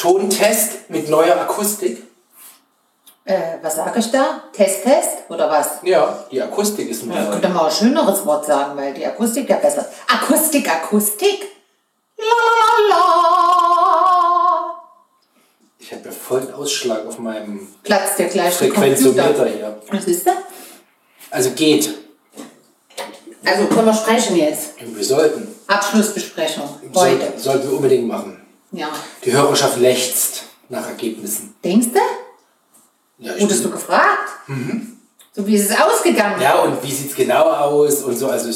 Tontest mit neuer Akustik. Äh, was sage ich da? Test, Test? Oder was? Ja, die Akustik ist neu. Ja, könnte auch ein schöneres Wort sagen, weil die Akustik ja besser ist. Akustik, Akustik. La, la, la. Ich habe ja vollen Ausschlag auf meinem Platzt dir gleich der Frequenzometer hier. Was ist das? Also geht. Also können wir sprechen jetzt. Wir sollten. Abschlussbesprechung heute. Sollten wir unbedingt machen. Ja. Die Hörerschaft lechzt nach Ergebnissen. Denkst du? Ja, Wurdest du gefragt? So wie ist es ausgegangen? ja und wie sieht es genau aus und so. Also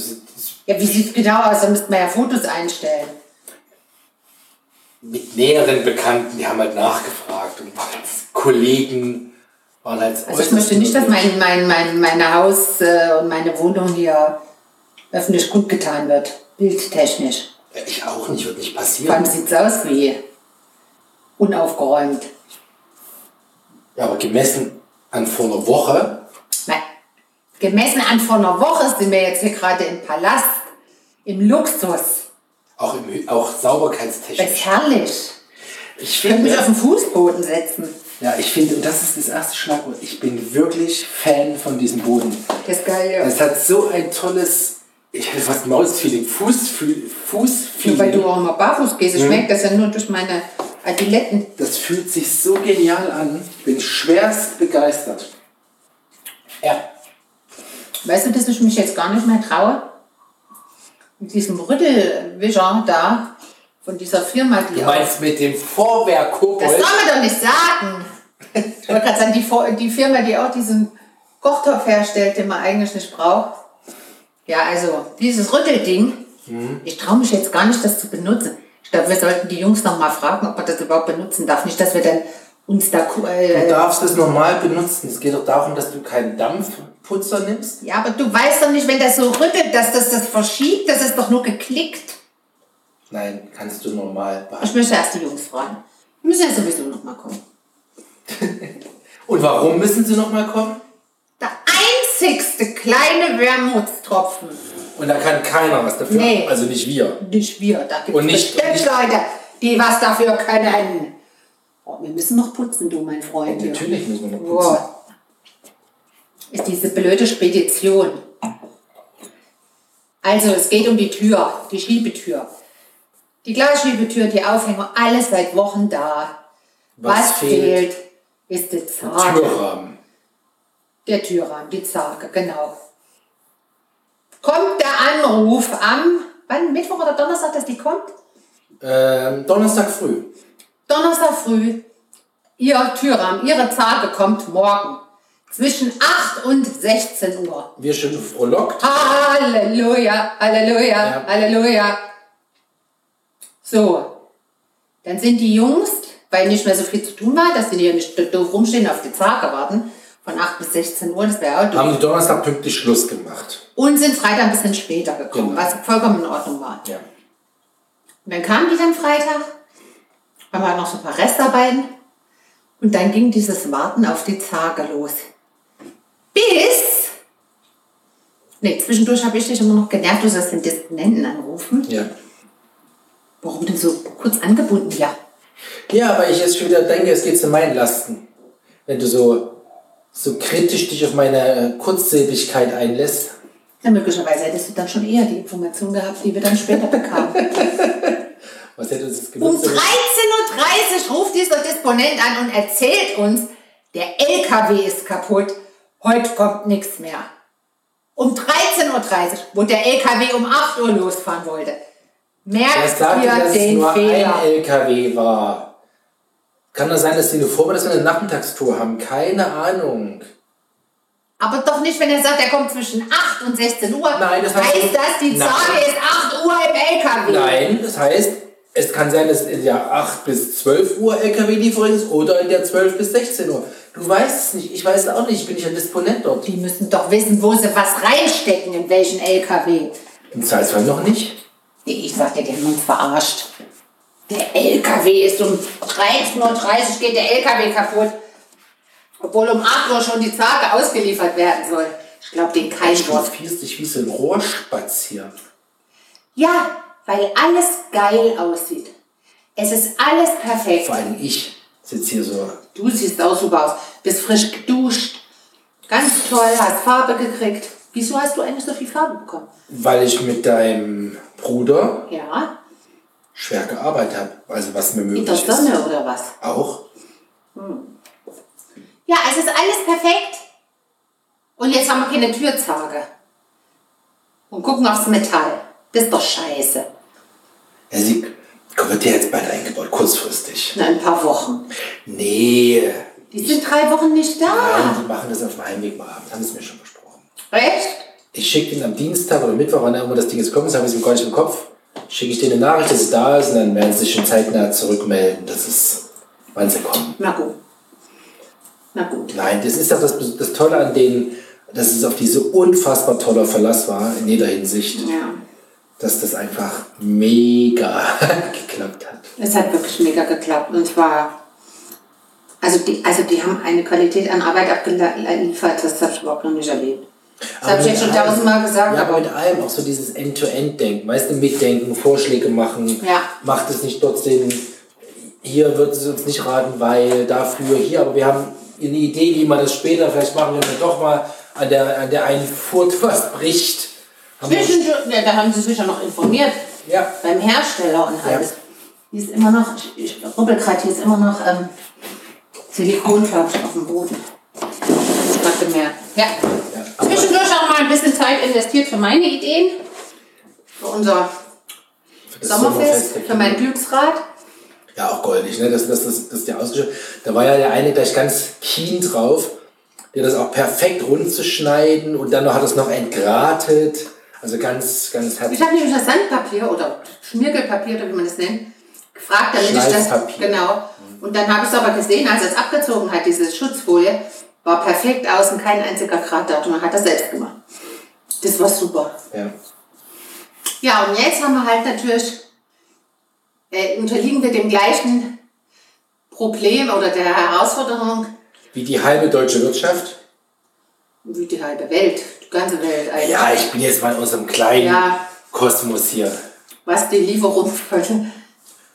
Ja, wie sieht es genau aus? Da müssten wir ja Fotos einstellen. mit näheren Bekannten, die haben halt nachgefragt und Kollegen waren halt. Also ich möchte nicht, dass mein, mein, mein, meine Haus äh, und meine Wohnung hier öffentlich kundgetan wird. Bildtechnisch. Ich auch nicht, wird nicht Vor allem passieren. sieht es aus wie unaufgeräumt. Ja, aber gemessen an vor einer Woche, Nein. Gemessen an vor einer Woche sind wir jetzt hier gerade im Palast, im Luxus. auch, im, auch Das sauberkeitstechnisch. ist herrlich. Ich könnte mich auf den Fußboden setzen. ja, ich finde, und das ist das erste Schlagwort, ich bin wirklich Fan von diesem Boden. Das ist geil, ja. Es hat so ein tolles, ich hätte fast Mausfeeling, Fußfeeling, Nur weil Fußfeeling. du auch mal barfuß gehst. Ich merke das ja nur durch meine Adiletten. Das fühlt sich so genial an. Ich bin schwerst begeistert. Ja. Weißt du, dass ich mich jetzt gar nicht mehr traue? Mit diesem Rüttelwischer da, von dieser Firma, die Du auch- meinst mit dem Vorwerk Das soll man doch nicht sagen. Ich wollte gerade sagen, die, die Firma, die auch diesen Kochtopf herstellt, den man eigentlich nicht braucht. Ja, also dieses Rüttelding, ich traue mich jetzt gar nicht, das zu benutzen. Ich glaube, wir sollten die Jungs noch mal fragen, ob man das überhaupt benutzen darf. Nicht, dass wir dann uns da... ku- Du Äh, darfst es normal benutzen. Es geht doch darum, dass du keinen Dampfputzer nimmst. ja, aber du weißt doch nicht, wenn das so rüttelt, dass das das verschiebt. Das ist doch nur geklickt. Nein, kannst du normal Ich behalten. möchte erst die Jungs fragen. Die müssen ja sowieso noch mal kommen. Und warum müssen sie nochmal kommen? Der Wermutstropfen Und da kann keiner was dafür. Nee. Also nicht wir. Nicht wir, da gibt Und es nicht- bestimmt nicht- Leute, die was dafür können. Oh, wir müssen noch putzen, du, mein Freund. Natürlich müssen wir noch putzen. Wow. Ist diese blöde Spedition. Also, es geht um die Tür, die Schiebetür. Die Glasschiebetür, die Aufhänger, alles seit Wochen da. Was Was, fehlt? fehlt, ist die Zarge. Türrahmen. Der Türrahmen, die Zarge, genau. Kommt der Anruf am, wann, Mittwoch oder Donnerstag, dass die kommt? Ähm, Donnerstag früh. Donnerstag früh, Ihr Türrahmen, Ihre Zarge kommt morgen zwischen 8 und 16 Uhr. Wir schon frohlockt. Halleluja, Halleluja, Ja. Halleluja. So, dann sind die Jungs, weil nicht mehr so viel zu tun war, dass sie hier nicht doof rumstehen auf die Zarge warten, von 8 bis 16 Uhr, das wäre auch. Haben die Donnerstag pünktlich Schluss gemacht. Und sind Freitag ein bisschen später gekommen, Genau. was vollkommen in Ordnung war. Ja. Und dann kamen die dann Freitag, haben wir noch so ein paar Restarbeiten und dann ging dieses Warten auf die Zarge los. Bis, nee, zwischendurch habe ich dich immer noch genervt, du sollst den Disponenten anrufen. Ja. Warum denn so kurz angebunden? Ja. Ja, aber ich jetzt schon wieder denke, es geht zu meinen Lasten. Wenn du so, so kritisch dich auf meine Kurzsichtigkeit einlässt. Ja, möglicherweise hättest du dann schon eher die Information gehabt, die wir dann später bekamen. Was hätte uns jetzt Um genutzt? 13.30 Uhr ruft dieser Disponent an und erzählt uns, der LKW ist kaputt, heute kommt nichts mehr. Um 13.30 Uhr, wo der LKW um 8 Uhr losfahren wollte. Er Merkt ihr dass es den nur Fehler? ein LKW war. Kann das sein, dass die eine Vorbe, dass wir eine Nachmittagstour haben? Keine Ahnung. Aber doch nicht, wenn er sagt, er kommt zwischen 8 und 16 Uhr. Nein, das heißt- heißt das, die. Zarge ist 8 Uhr im LKW. Nein, das heißt, es kann sein, dass in der 8 bis 12 Uhr LKW-Lieferung ist oder in der 12 bis 16 Uhr. Du weißt es nicht, ich weiß es auch nicht, ich bin nicht ein Disponent dort. Die müssen doch wissen, wo sie was reinstecken, in welchen LKW. Im Zweifelsfall noch nicht. Nee, Ich sag dir, die haben uns verarscht. Der LKW ist um 13.30 Uhr geht der LKW kaputt. Obwohl um 8 Uhr schon die Zarge ausgeliefert werden soll. Ich glaube den kein Du Wort. dich wie so ein Rohrspatz hier. Ja, weil alles geil aussieht. Es ist alles perfekt. Vor allem ich sitze hier so. Du siehst auch super aus. Bist frisch geduscht. Ganz toll, hast Farbe gekriegt. Wieso hast du eigentlich so viel Farbe bekommen? Weil ich mit deinem Bruder Ja, schwer gearbeitet habe. Also was mir in möglich der ist. Sonne oder was? Auch. Ja, es ist alles perfekt. Und jetzt haben wir keine Türzage. Und gucken aufs Metall. Das ist doch scheiße. Ja, sie wird ja jetzt bald eingebaut, kurzfristig. In ein paar Wochen. Nee. Die sind drei Wochen nicht da. Nein, die machen das auf dem Heimweg mal abends. Haben sie mir schon versprochen. Echt? Ich schicke den am Dienstag oder Mittwoch, wann immer das Ding jetzt kommt, das habe ich gar nicht im Kopf. Schicke ich denen eine Nachricht, dass es da ist und dann werden sie sich schon zeitnah zurückmelden, dass es, wann sie kommen. Na gut. Na gut. Nein, das ist doch das, das Tolle an denen, dass es auf diese unfassbar toller Verlass war, in jeder Hinsicht, Ja. dass das einfach mega geklappt hat. Es hat wirklich mega geklappt. Und zwar, also die, also die haben eine Qualität an Arbeit abgeliefert, das habe ich überhaupt noch nicht erlebt. Das habe ich jetzt schon tausendmal gesagt, Ja, aber mit allem auch so dieses End-to-End-Denken. Weißt du, mitdenken, Vorschläge machen. Ja. Macht es nicht trotzdem, hier wird es uns nicht raten, weil dafür hier, aber wir haben eine Idee, wie man das später vielleicht machen, man doch mal an der, an der einen Furt was bricht. Wir- Zwischendurch, ja, da haben sie sich ja noch informiert. Ja. Beim Hersteller und Ja. alles. Hier ist immer noch, ich, rubbel gerade, hier ist immer noch ähm, Silikon, glaube ich, auf dem Boden. Das ist gerade gemerkt. Ja. Zwischendurch auch mal ein bisschen Zeit investiert für meine Ideen. Für unser Für Sommerfest, der für mein. Glücksrad. Ja, auch goldig, ne? Das, das, das, das ist ja ausgeschrieben. Da war ja der eine gleich ganz keen drauf, der das auch perfekt rund zu schneiden und dann noch hat es noch entgratet. Also ganz, ganz Ich herzlich. habe nämlich das Sandpapier oder Schmirgelpapier oder wie man das nennt, gefragt, damit ich das. Genau. Und dann habe ich es aber gesehen, als er es abgezogen hat, diese Schutzfolie, war perfekt außen, kein einziger Grad da. Und man hat das selbst gemacht. Das war super. Ja. Ja, und jetzt haben wir halt natürlich, äh, unterliegen wir dem gleichen Problem oder der Herausforderung Wie die halbe deutsche Wirtschaft. wie die halbe Welt, die ganze Welt eigentlich. Ja, ich bin jetzt mal in unserem kleinen Ja. Kosmos hier. Was die Lieferung von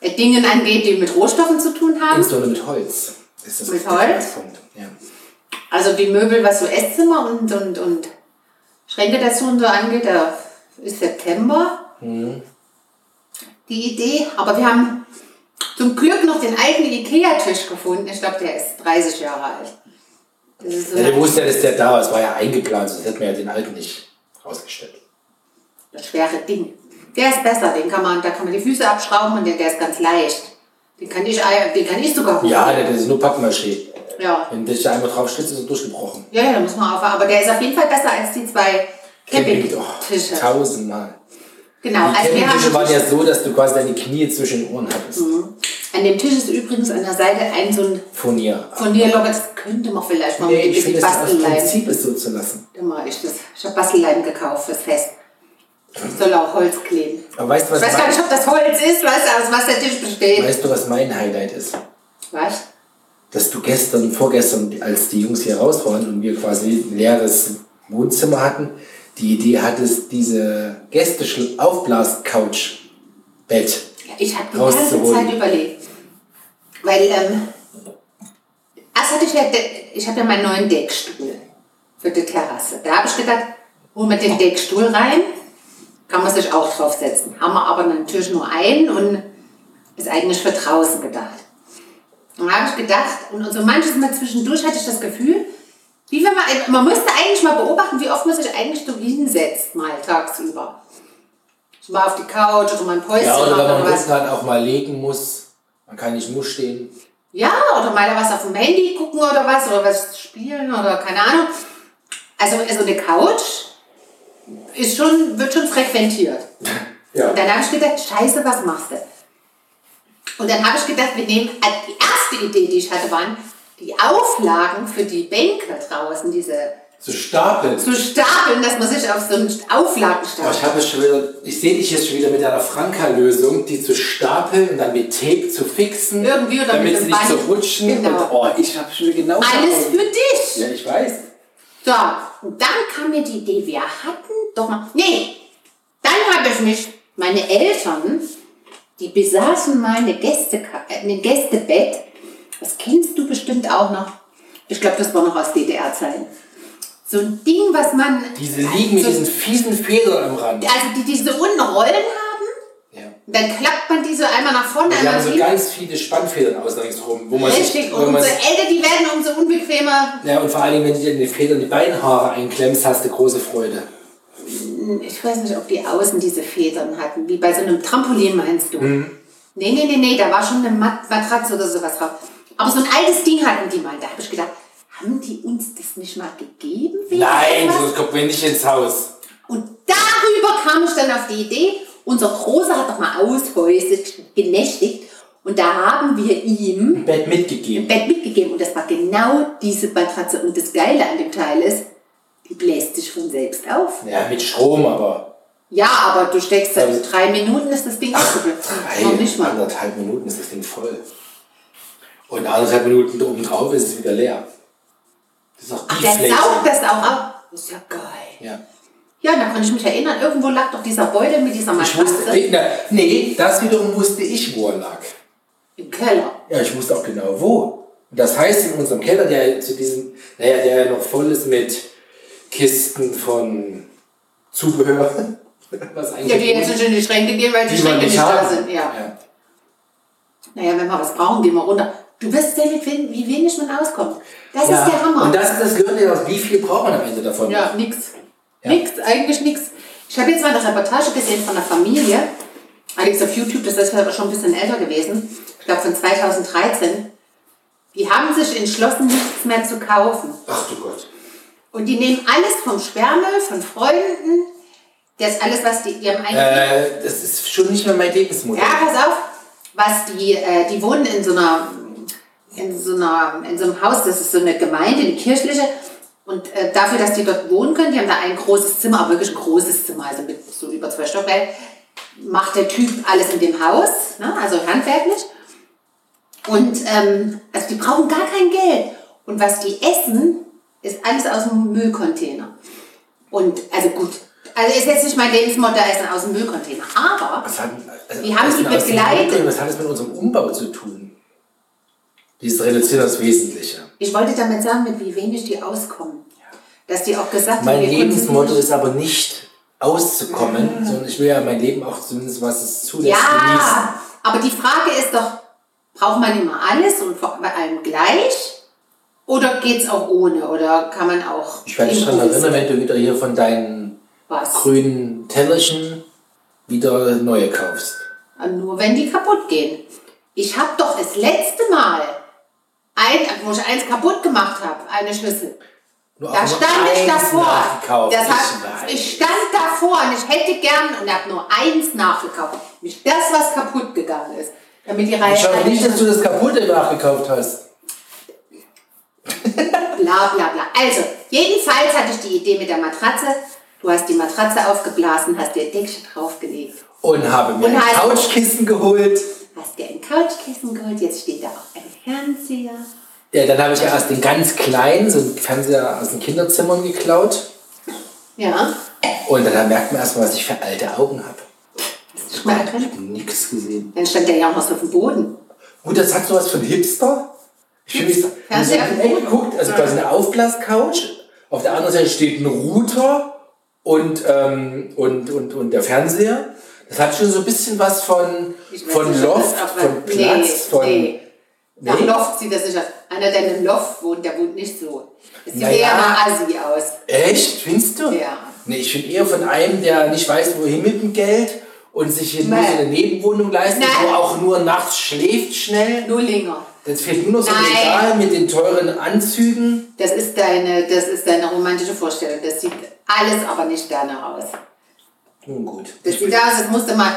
äh, Dingen angeht, die mit Rohstoffen zu tun haben. Insbesondere mit Holz. Ist das Mit Holz? Ja. Also die Möbel, was so Esszimmer und, und, und Schränke dazu und so angeht, da ist September die Idee. Aber wir haben zum Glück noch den alten Ikea-Tisch gefunden. Ich glaube, der ist 30 Jahre alt. Das ist so Ja, der ein wusste ja, dass der da war. Es war ja eingeplant, sonst hätten wir ja den alten nicht rausgestellt. das schwere Ding. Der ist besser, den kann man, da kann man die Füße abschrauben und der, der ist ganz leicht. Den kann ich, den kann ich sogar hoch. Ja, der, der ist nur Pappmaché. ja. Wenn dich da einmal drauf schlitzt, ist er durchgebrochen. Ja, ja, da muss man aufhören. Aber der ist auf jeden Fall besser als die zwei Camping- oh, Campingtische. tausendmal. Genau, Die also Campingtische waren ja so, dass du quasi deine Knie zwischen den Ohren hattest. An dem Tisch ist übrigens an der Seite ein so ein Furnier. Furnierloch. Das könnte man vielleicht mal Nee, mit ein bisschen finde, das Bastelleim. Prinzip ist so zu lassen. Da mache ich das. Ich habe Bastelleim gekauft fürs Fest. Soll auch Holz kleben. Aber weißt du, was, Ich weiß gar nicht, ob das Holz ist, weißt du, aus was der Tisch besteht. weißt du, was mein Highlight ist? Was? Dass du gestern, vorgestern, als die Jungs hier raus waren und wir quasi ein leeres Wohnzimmer hatten, die Idee hattest, diese Gäste-Aufblas-Couch-Bett. Ich habe die ganze. Zeit überlegt. Weil, ähm, erst hatte ich ja, ich habe ja meinen neuen Deckstuhl für die Terrasse. Da habe ich gedacht, hol mir den Deckstuhl rein, kann man sich auch draufsetzen. Haben wir aber natürlich nur einen und ist eigentlich für draußen gedacht. Und da habe ich gedacht, und so manches Mal zwischendurch hatte ich das Gefühl, wie wenn man, man müsste eigentlich mal beobachten, wie oft man sich eigentlich so hinsetzt, mal tagsüber. So Mal auf die Couch oder mal ein Päuschen Ja, oder wenn man was. Halt auch mal legen muss. Man kann nicht nur stehen. Ja, oder mal was auf dem Handy gucken oder was, oder was spielen oder keine Ahnung. Also, also eine Couch ist schon, wird schon frequentiert. Ja. Und dann habe ich gedacht, scheiße, was machst du? Und dann habe ich gedacht, wir nehmen, also die erste Idee, die ich hatte, waren die Auflagen für die Bänke draußen, diese So stapeln. zu stapeln, dass man sich auf so einen Auflagen Aber ich stapelt. habe schon wieder, ich sehe dich jetzt schon wieder mit einer Franka-Lösung, die zu stapeln und dann mit Tape zu fixen, Irgendwie oder damit mit sie nicht so rutschen. Genau. Und, oh, ich habe schon wieder genau Alles für dich. Ja, ich weiß. So, und dann kam mir die Idee, wir hatten doch mal. Nee, dann habe ich mich, meine Eltern, die besaßen mal eine Gäste, ein Gästebett. Das kennst du bestimmt auch noch. Ich glaube, das war noch aus DDR-Zeiten. So ein Ding, was man. Diese liegen mit so, diesen fiesen Federn am Rand. Also die, die so unten Rollen haben. Ja. Dann klappt man die so einmal nach vorne, Die haben so hinten. ganz viele Spannfedern außen ringsherum, wo man Richtig, sich, und wo umso man, älter die werden, umso unbequemer. ja, und vor allem, wenn du dir in die Federn die Beinhaare einklemmst, hast du große Freude. Ich weiß nicht, ob die außen diese Federn hatten, wie bei so einem Trampolin meinst du. Mhm. Nee, nee, nee, nee, da war schon eine Mat Matratze oder sowas drauf. Aber so ein altes Ding hatten die mal. Da habe ich gedacht, haben die uns das nicht mal gegeben? Nein, sonst kommt man nicht ins Haus. Und darüber kam ich dann auf die Idee, unser Großer hat doch mal aushäusig genächtigt und da haben wir ihm Bett ein mitgegeben. Bett mitgegeben und das war genau diese Matratze. Und das Geile an dem Teil ist, die bläst sich von selbst auf. Ja, mit Strom, aber Ja, aber du steckst da in drei Minuten ist das Ding aufgeblitzt. drei, Noch nicht mal. anderthalb Minuten ist das Ding voll. Und anderthalb Minuten oben drauf ist es wieder leer. Das ist auch Ach, der saugt das auch ab. Das ist ja geil. Ja. Ja, da kann ich mich erinnern, irgendwo lag doch dieser Beutel mit dieser Ich wusste, Matratze nee, na, nee, das wiederum wusste ich, wo er lag. im Keller. Ja, ich wusste auch genau wo. Das heißt, in unserem Keller, der zu diesem, naja, der ja noch voll ist mit Kisten von Zubehör, was eigentlich Ja, die jetzt nicht in die Schränke gehen, weil die, die Schränke nicht da sind. Ja. Ja. Naja, wenn wir was brauchen, gehen wir runter. Du wirst sehen, mit wen- wie wenig man auskommt. Das Ja, ist der Hammer. Und das, das gehört ja auch, wie viel braucht man am Ende davon? Ja, nix. Ja. Nix, eigentlich nix. Ich habe jetzt mal eine Reportage gesehen von einer Familie, allerdings auf YouTube, das ist aber schon ein bisschen älter gewesen, ich glaube von 2013. Die haben sich entschlossen, nichts mehr zu kaufen. Ach du Gott. Und die nehmen alles vom Sperrmüll, von Freunden, das alles, was die, die haben eigentlich... Äh, das ist schon nicht mehr mein Lebensmodell. Ja, pass auf, was die, äh, die wohnen in so einer, in so einer, in so einem Haus, das ist so eine Gemeinde, eine kirchliche. Und äh, dafür, dass die dort wohnen können, die haben da ein großes Zimmer, aber wirklich ein großes Zimmer, also mit so über zwei Stockwerken, macht der Typ alles in dem Haus, ne, also handwerklich. Und ähm, also die brauchen gar kein Geld. Und was die essen, ist alles aus dem Müllcontainer. Und also gut, also ist jetzt nicht mein Lebensmotto, Essen aus dem Müllcontainer. Aber Was hat, also, Die haben sie begleitet. Was hat das mit unserem Umbau zu tun? Dieses reduziert das Wesentliche. Ich wollte damit sagen, mit wie wenig die auskommen. Dass die auch gesagt Mein haben, wir Lebensmotto ist aber nicht auszukommen, sondern ich will ja mein Leben auch zumindest, was es zulässt, genießen. Ja, aber die Frage ist doch, braucht man immer alles und vor allem gleich? Oder geht es auch ohne? Oder kann man auch. Ich werde dich daran erinnern, wenn du wieder hier von deinen Was? grünen Tellerchen wieder neue kaufst. Nur wenn die kaputt gehen. Ich habe doch das letzte Mal, ein, wo ich eins kaputt gemacht habe, eine Schüssel. Nur Da stand ich davor. Das Ich hat, ich stand davor und ich hätte gern und habe nur eins nachgekauft. Nicht das, was kaputt gegangen ist. Damit die Reihe Ich hoffe nicht, dass du das kaputte nachgekauft hast. Bla bla bla. Also, jedenfalls hatte ich die Idee mit der Matratze. Du hast die Matratze aufgeblasen, hast dir Deckchen draufgelegt, Und habe mir Und ein Couchkissen geholt. hast dir ein Couchkissen geholt, jetzt steht da auch ein Fernseher. Ja, dann habe ich erst den ganz kleinen, so einen Fernseher aus den Kinderzimmern geklaut. Ja, Und dann merkt man erstmal, was ich für alte Augen habe. schon mal drin? Nix gesehen. Dann stand der ja auch noch so auf dem Boden. Gut, das hat sowas von Hipster. Ich finde, ich Fernseher habe auf dem Boden. geguckt, also quasi eine Aufblascouch. Auf der anderen Seite steht ein Router und, ähm, und, und, und der Fernseher. Das hat schon so ein bisschen was von, von nicht, Loft, von Platz, nee, von. Nee. Nach Nee? Loft sieht das nicht aus. Einer, der in einem Loft wohnt, der wohnt nicht so. Das sieht Naja. eher nach Assi aus. Echt? Findest du? Ja. Nee, ich finde eher von einem, der nicht weiß, wohin mit dem Geld und sich hier nur so eine Nebenwohnung leistet, Nein. wo auch nur nachts schläft schnell. Nullinger. Jetzt fehlt nur noch so ein. Regal mit den teuren Anzügen. Das ist deine, das ist deine romantische Vorstellung. Das sieht alles aber nicht danach aus. Nun gut. Das sieht aus, als musste mal.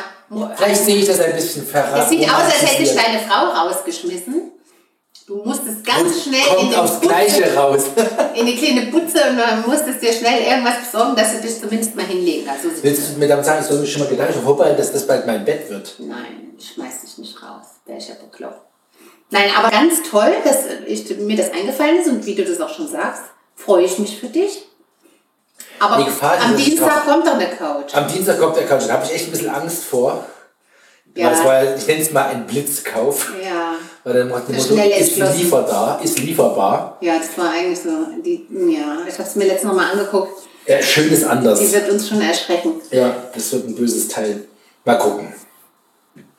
Vielleicht sehe ich das ein bisschen verraten. Es sieht aus, als hätte ich deine Frau rausgeschmissen. Du musstest ganz schnell in, Kommt den aufs Butze, Gleiche raus. in eine kleine Butze und dann musstest dir schnell irgendwas besorgen, dass du dich zumindest mal hinlegen kannst. So Willst du mir damit sagen, ich soll mich schon mal Gedanken vorbereiten, dass das bald mein Bett wird? Nein, ich schmeiß dich nicht raus. Ja bekloppt. Nein, aber ganz toll, dass ich, mir das eingefallen ist und wie du das auch schon sagst, freue ich mich für dich. Aber Die ist, am Dienstag kommt doch eine Couch. Am Dienstag kommt der Couch. Da habe ich echt ein bisschen Angst vor. Ja. Das war, ich nenne es mal ein Blitzkauf. Ja. Weil dann macht Das Motto, ist entschlossen. lieferbar, ist lieferbar. Ja, das war eigentlich so. Die, ja, ich habe es mir letztes Mal angeguckt. Ja, schön ist anders. Die wird uns schon erschrecken. Ja, das wird ein böses Teil. Mal gucken.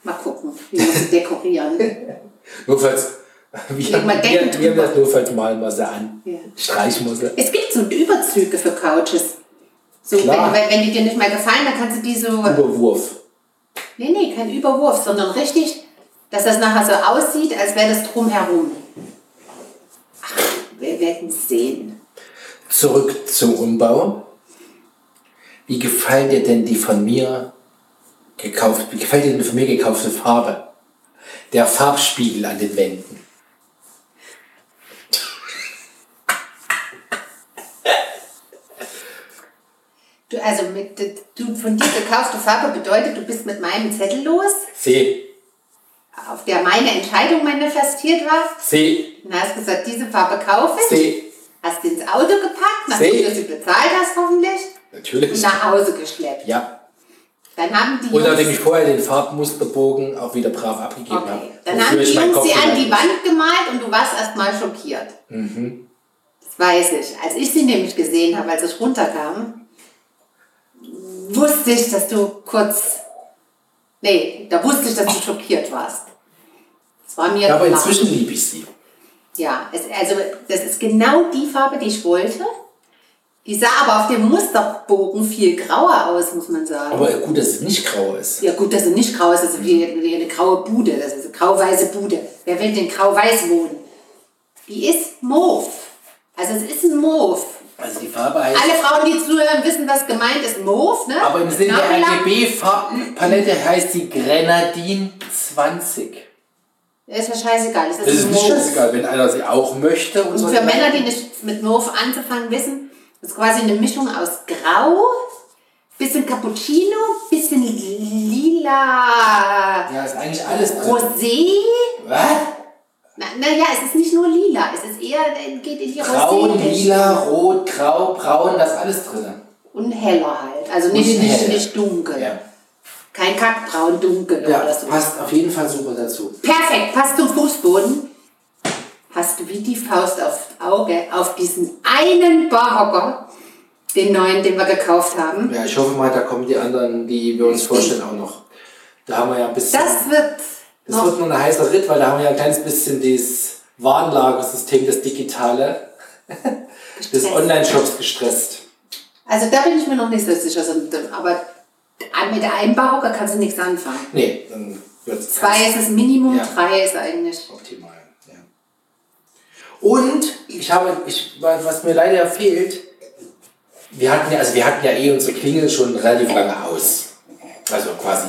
Mal gucken, wie wir sie dekorieren. Notfalls, wir, wir, wir haben drüber. das notfalls malen wir sie an. Ja. Streichen sie. Es gibt so Überzüge für Couches. So, wenn, Klar. wenn, wenn die dir nicht mehr gefallen, dann kannst du die so. Überwurf. Nee, nee, kein Überwurf, sondern richtig, dass das nachher so aussieht, als wäre das drumherum. Ach, wir werden sehen. Zurück zum Umbau. Wie gefallen dir denn die von mir gekauft, wie gefällt dir denn die von mir gekaufte Farbe? Der Farbspiegel an den Wänden. Du, also mit du von dir gekaufte Farbe bedeutet, du bist mit meinem Zettel los, See, auf der meine Entscheidung manifestiert war. See, Und hast gesagt, diese Farbe kaufe ich. See. Hast ins Auto gepackt, nachdem du sie bezahlt hast hoffentlich. Und Natürlich. nach Hause geschleppt. Ja. Dann haben die Und nachdem ich vorher den Farbmusterbogen auch wieder brav abgegeben habe. okay. Dann wofür haben die Jungs sie an die Wand gemalt und du warst erstmal schockiert. Mhm. Das weiß ich. Als ich sie nämlich gesehen habe, als ich runterkam, wusste ich, dass du kurz. Nee, da wusste ich, dass du schockiert warst. Das war mir aber klar. inzwischen liebe ich sie. Ja, es, also das ist genau die Farbe, die ich wollte. Die sah aber auf dem Musterbogen viel grauer aus, muss man sagen. Aber gut, dass es nicht grau ist. ja gut, dass sie nicht grau ist, das ist wie, wie eine graue Bude, das ist eine grau-weiße Bude. Wer will denn grau-weiß wohnen? Die ist Mauve. Also es ist ein Mauve. Also die Farbe heißt. Alle Frauen, die zuhören, wissen, was gemeint ist. Mauve, ne? aber im Sinne der. RGB-Farbpalette heißt die Grenadin 20. Ist ja scheißegal. Es ist, Das ist nicht scheißegal, wenn einer sie auch möchte. Und, Und so für Männer, die nicht mit Mauve anzufangen wissen, das ist quasi eine Mischung aus Grau, bisschen Cappuccino, bisschen lila, Ja, ist eigentlich alles drin. Rosé. Was? Na, naja, es ist nicht nur lila, es ist eher, geht in die Braun, Rosé. lila, rot, grau, braun, das ist alles drin. Und heller halt. Also nicht, nicht, nicht dunkel. Ja. Kein Kackbraun dunkel Ja, oder so. passt auf jeden Fall super dazu. Perfekt, passt zum Fußboden. Hast du wie die Faust aufs Auge auf diesen einen Barhocker, den neuen, den wir gekauft haben. Ja, ich hoffe mal, da kommen die anderen, die wir uns vorstellen, auch noch. Da haben wir ja ein bisschen. Das wird Das noch. wird nur ein heißer Ritt, weil da haben wir ja ein kleines bisschen das Warenlagersystem, das Digitale, des. Online-Shops gestresst. Also da bin ich mir noch nicht so sicher. Aber mit der einen Barhocker kannst du nichts anfangen. Nee, dann wird es Zwei ist das Minimum, Ja. drei ist eigentlich. optimal. Und ich habe, ich, was mir leider fehlt, wir hatten ja, also wir hatten ja eh unsere Klingel schon relativ lange aus. Also quasi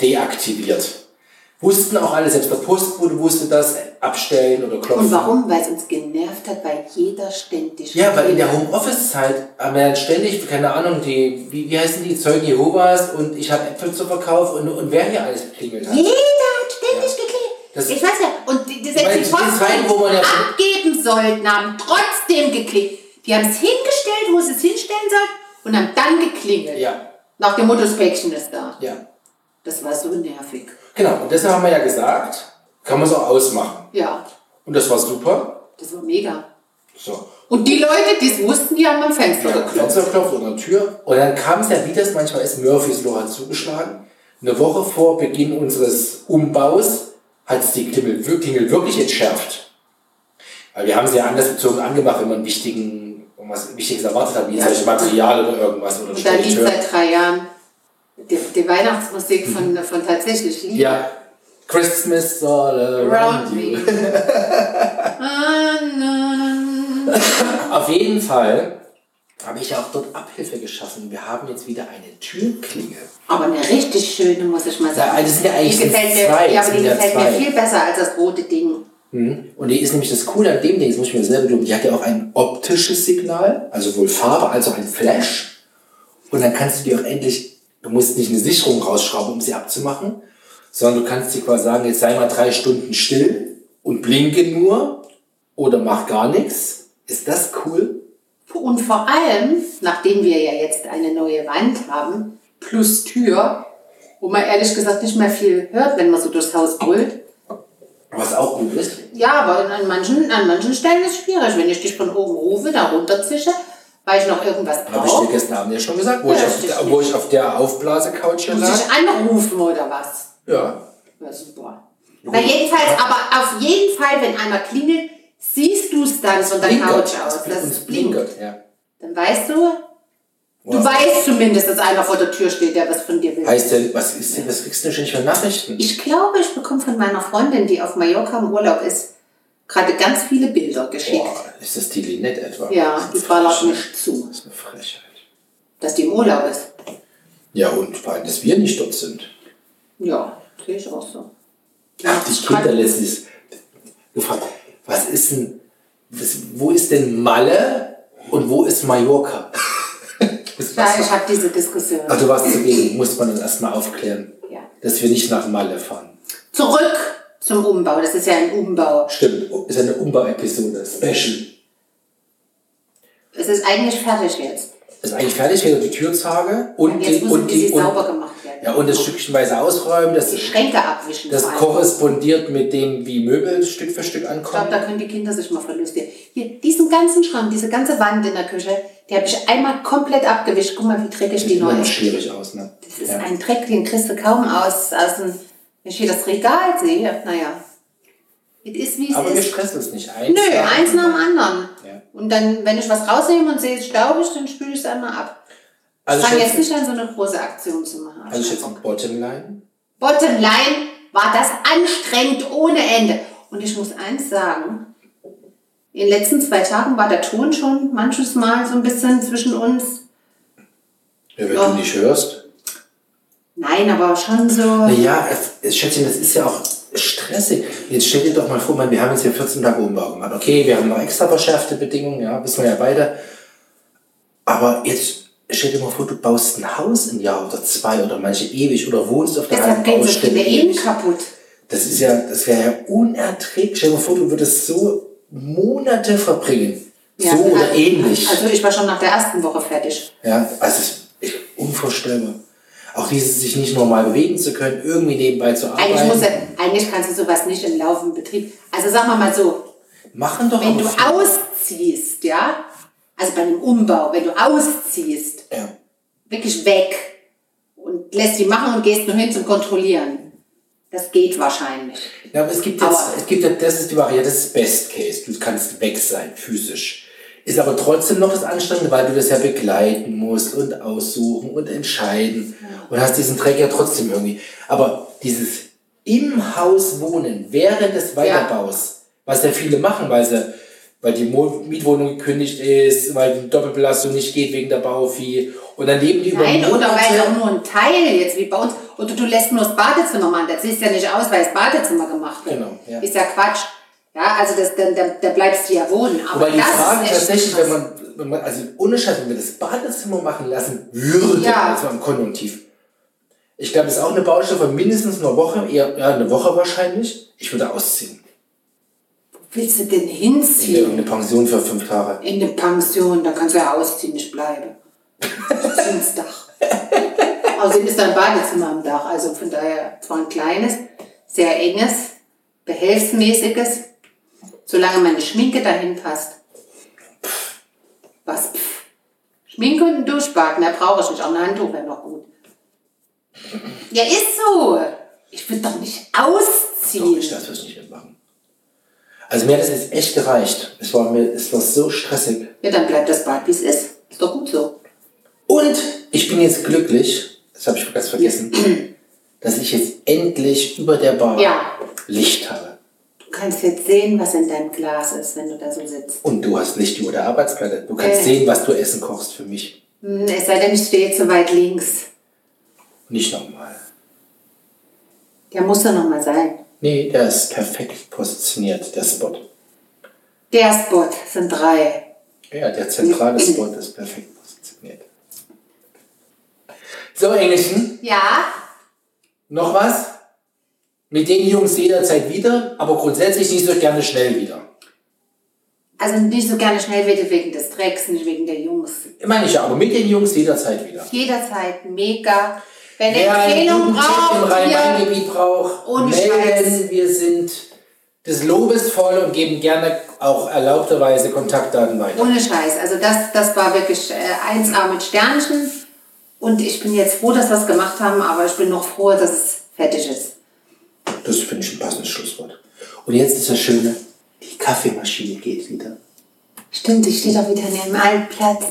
deaktiviert. Wussten auch alle, selbst der Postbote wusste das, abstellen oder klopfen. Und warum? Weil es uns genervt hat, weil jeder ständig. Ja, weil in der Homeoffice-Zeit haben wir dann ständig, keine Ahnung, die, wie, wie heißen die, Zeugen Jehovas und ich habe Äpfel zu Verkauf und, und wer hier alles geklingelt hat. Jeder hat ständig Ja. geklingelt. Das- ich weiß ja, und die, die, Weil die Post Zeiten, wo man ja- abgeben sollten, haben trotzdem geklingelt. Die haben es hingestellt, wo sie es hinstellen sollten und haben dann geklingelt. Ja, Nach dem Motto, das Päckchen ist da. ja. Das war so nervig. Genau, und deshalb haben wir ja gesagt, kann man es auch ausmachen. Ja, Und das war super. das war mega. So. Und die Leute, die es wussten, die haben am Fenster Ja, geklopft. Fenster geklopft oder Tür. Und dann kam es ja, wie das manchmal ist, Murphys Law hat zugeschlagen. Eine Woche vor Beginn unseres Umbaus hat es die Klingel, wir- Klingel wirklich entschärft. Weil wir haben sie ja andersbezogen angemacht, wenn man wichtigen, irgendwas Wichtiges erwartet hat, wie Ja. Beispiel Material oder irgendwas. Oder Und da lief Spediteur. seit drei Jahren die, die Weihnachtsmusik von, von tatsächlich Lied. Ja. Christmas all around you. me. Ah. Auf jeden Fall habe ich auch dort Abhilfe geschaffen. Wir haben jetzt wieder eine Türklingel. Aber eine richtig schöne, muss ich mal sagen. Ja, das sind ja eigentlich die gefällt mir, zwei, ja, aber die ja gefällt mir viel besser als das rote Ding. Mhm. Und die ist nämlich das Coole an dem Ding, das muss ich mir selber tun, die hat ja auch ein optisches Signal, also sowohl Farbe als auch ein Flash. Und dann kannst du dir auch endlich, du musst nicht eine Sicherung rausschrauben, um sie abzumachen, sondern du kannst dir quasi sagen, jetzt sei mal drei Stunden still und blinke nur oder mach gar nichts. Ist das cool? Und vor allem, nachdem wir ja jetzt eine neue Wand haben, plus Tür, wo man ehrlich gesagt nicht mehr viel hört, wenn man so durchs Haus brüllt. Was auch gut ist. Ja, aber an manchen, an manchen Stellen ist es schwierig. Wenn ich dich von oben rufe, da runterzische, weil ich noch irgendwas Habe ich dir brauche, gestern Abend ja schon gesagt, wo, Ja, ich, auf der, wo ich auf der Aufblase-Couch hier muss lag. ich anrufen oder was? Ja. Ja, super. Na jedenfalls, aber auf jeden Fall, wenn einer klingelt, siehst du es dann von der Couch aus, dass es blinkt. blinkert. Ja. Dann weißt du, du weißt zumindest, dass einer vor der Tür steht, der was von dir will. Heißt denn, was, ist denn, was kriegst du denn für Nachrichten? Ich glaube, ich bekomme von meiner Freundin, die auf Mallorca im Urlaub ist, gerade ganz viele Bilder geschickt. Boah, ist das die Linette etwa? Ja, ist die ballert nicht zu, Das ist eine Frechheit. dass die im Urlaub ist. Ja, und vor allem, dass wir nicht dort sind. Ja, sehe ich auch so. Hab dich Kinder letztens gefragt, was ist denn, was, wo ist denn Malle und wo ist Mallorca? Ja, war's. ich habe diese Diskussion. Ach, du warst zugegen, muss man das erstmal aufklären. Ja. Dass wir nicht nach Malle fahren. Zurück zum Umbau. Das ist ja ein Umbau. Stimmt, ist eine Umbau-Episode, Special. Es ist eigentlich fertig jetzt. Ist eigentlich fertig, wieder die Türzage und Jetzt die, und die und. Ja, und das stückchenweise ausräumen, das, Die Schränke abwischen. das korrespondiert mit dem, wie Möbel Stück für Stück Ich glaube, ankommen. da können die Kinder sich mal verlustigen. Hier, diesen ganzen Schrank, diese ganze Wand in der Küche, die habe ich einmal komplett abgewischt. Guck mal, wie dreckig die Sieht neu ist. schwierig aus, ne? Das ist ja. ein Dreck, den kriegst du kaum aus, aus dem, wenn ich hier das Regal sehe. Naja, es ist, wie es Aber wir ist. stressen uns nicht. Eins Nö, nach eins nach dem anderen. anderen. Ja. Und dann, wenn ich was rausnehme und sehe es staubig, dann spüle ich es einmal ab. Also ich fange schätze- jetzt nicht an, so eine große Aktion zu machen. Also ich jetzt ein Bottomline. Bottomline war das anstrengend ohne Ende. Und ich muss eins sagen, in den letzten zwei Tagen war der Ton schon manches Mal so ein bisschen zwischen uns. Ja, wenn Ja. du nicht hörst. Nein, aber schon so. Naja, Schätzchen, das ist ja auch stressig. Jetzt stell dir doch mal vor, wir haben jetzt hier 14 Tage Umbau gemacht. Okay, wir haben noch extra verschärfte Bedingungen, ja, wissen wir ja beide. Aber jetzt stell dir mal vor, du baust ein Haus ein Jahr oder zwei oder manche ewig oder wohnst auf der Deshalb gehen so viele Ehen kaputt. Das ist ja, das wäre ja unerträglich. Stell dir mal vor, du würdest so Monate verbringen. Ja, so oder also- ähnlich. Also ich war schon nach der ersten Woche fertig. Ja, also es ist echt unvorstellbar. Auch dieses sich nicht normal bewegen zu können, irgendwie nebenbei zu arbeiten. Eigentlich, muss er, eigentlich kannst du sowas nicht im laufenden Betrieb. Also sagen wir mal so, Machen doch wenn du ausziehst, ja, also bei einem Umbau, wenn du ausziehst, Ja. wirklich weg und lässt die machen und gehst nur hin zum Kontrollieren. Das geht wahrscheinlich. Ja, aber es gibt jetzt, Aber- es gibt ja, das ist die Variante, das ist Best Case. Du kannst weg sein, physisch. Ist aber trotzdem noch das Anstrengende, weil du das ja begleiten musst und aussuchen und entscheiden. Und hast diesen Dreck ja trotzdem irgendwie. Aber dieses im Haus wohnen, während des Weiterbaus, was ja viele machen, weil sie, weil die Mietwohnung gekündigt ist, weil die Doppelbelastung nicht geht wegen der Baufee. Und dann leben die Nein, über oder weil auch nur ein Teil jetzt wie bei uns. Oder du lässt nur das Badezimmer machen. Das sieht ja nicht aus, weil das Badezimmer gemacht wird. Genau, ja. Ist ja Quatsch. Ja, also das, dann, dann, da bleibst du ja wohnen. Aber Wobei die Frage tatsächlich, wenn man, wenn man, also ohne Scheiß, wenn wir das Badezimmer machen lassen würde, Ja. war im Konjunktiv. Ich glaube, das ist auch eine Baustelle von mindestens einer Woche, eher ja, eine Woche wahrscheinlich. Ich würde ausziehen. Willst du denn In hinziehen? eine Pension für fünf Tage. In eine Pension, da kannst du ja ausziehen, ich bleibe. Ins Dach. Außerdem ist da ein Badezimmer am Dach. Also von daher zwar ein kleines, sehr enges, behelfsmäßiges, solange meine Schminke dahin passt. Was? Pff. Schminke und ein Duschbad, mehr brauche ich nicht. Auch ein Handtuch wäre noch gut. Ja, ist so. Ich würde doch nicht Doch, ausziehen. ich darf das nicht mitmachen. Also mir hat das jetzt echt gereicht. Es war mir, es war so stressig. Ja, dann bleibt das Bad, wie es ist. Ist doch gut so. Und ich bin jetzt glücklich, das habe ich ganz vergessen, dass ich jetzt endlich über der Bar Ja. Licht habe. Du kannst jetzt sehen, was in deinem Glas ist, wenn du da so sitzt. Und du hast Licht über der Arbeitsplatte. Du kannst Äh. sehen, was du essen kochst für mich. Hm, Es sei denn, ich stehe zu weit links. Nicht nochmal. Der muss doch noch mal sein. Nee, der ist perfekt positioniert, der Spot. Der Spot sind drei. Ja, der zentrale Spot ist perfekt positioniert. So, Engelchen, Ja, noch was? Mit den Jungs jederzeit wieder, aber grundsätzlich nicht so gerne schnell wieder. also nicht so gerne schnell wieder wegen des Drecks, nicht wegen der Jungs. Meine ich ja, aber mit den Jungs jederzeit wieder. Jederzeit mega. Wenn ihr Empfehlungen im braucht, hier, Rhein-Main-Gebiet braucht, Ohne melden. Scheiß. Wir sind des Lobes voll und geben gerne auch erlaubterweise Kontaktdaten weiter. ohne Scheiß. Also das, das war wirklich äh, 1A mit Sternchen. Und ich bin jetzt froh, dass wir es gemacht haben, aber ich bin noch froher, dass es fertig ist. Das finde ich ein passendes Schlusswort. Und jetzt ist das Schöne, die Kaffeemaschine geht wieder. Stimmt, ich stehe doch wieder neben dem Altplatz.